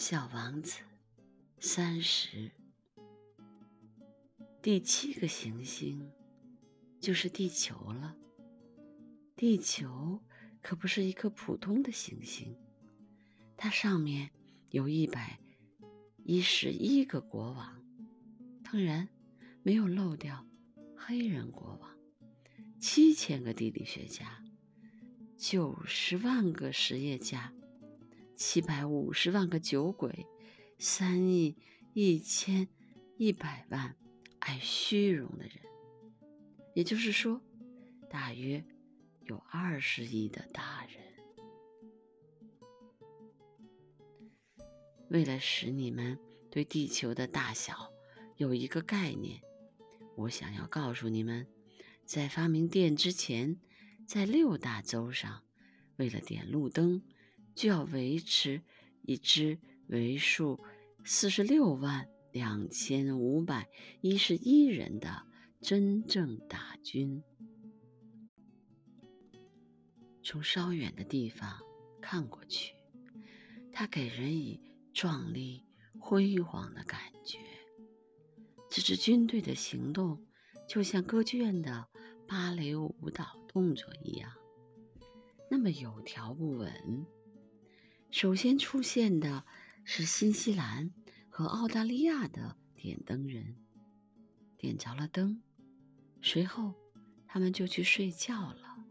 小王子，三十，第七个行星就是地球了。地球可不是一颗普通的行星，它上面有一百一十一个国王，当然没有漏掉黑人国王，七千个地理学家，九十万个实业家。七百五十万个酒鬼，三亿一千一百万爱虚荣的人，也就是说，大约有二十亿的大人。为了使你们对地球的大小有一个概念，我想要告诉你们，在发明电之前，在六大洲上，为了点路灯。就要维持一支为数四十六万两千五百一十一人的真正大军。从稍远的地方看过去，它给人以壮丽辉煌的感觉。这支军队的行动就像歌剧院的芭蕾舞蹈动作一样，那么有条不紊。首先出现的是新西兰和澳大利亚的点灯人，点着了灯，随后他们就去睡觉了。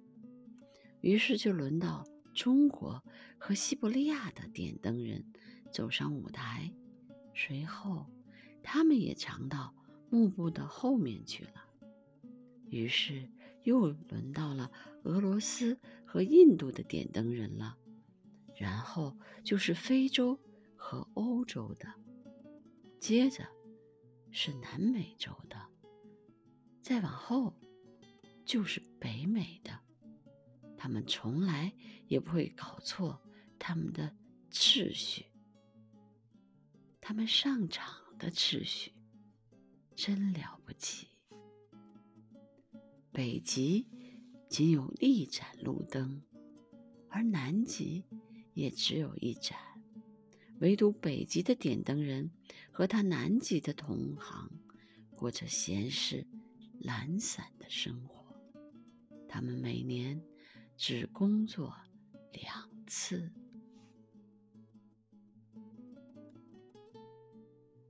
于是就轮到中国和西伯利亚的点灯人走上舞台，随后他们也藏到幕布的后面去了。于是又轮到了俄罗斯和印度的点灯人了。然后就是非洲和欧洲的，接着是南美洲的，再往后就是北美的。他们从来也不会搞错他们的秩序，他们上场的秩序真了不起。北极仅有一盏路灯，而南极。也只有一盏，唯独北极的点灯人和他南极的同行过着闲适、懒散的生活。他们每年只工作两次。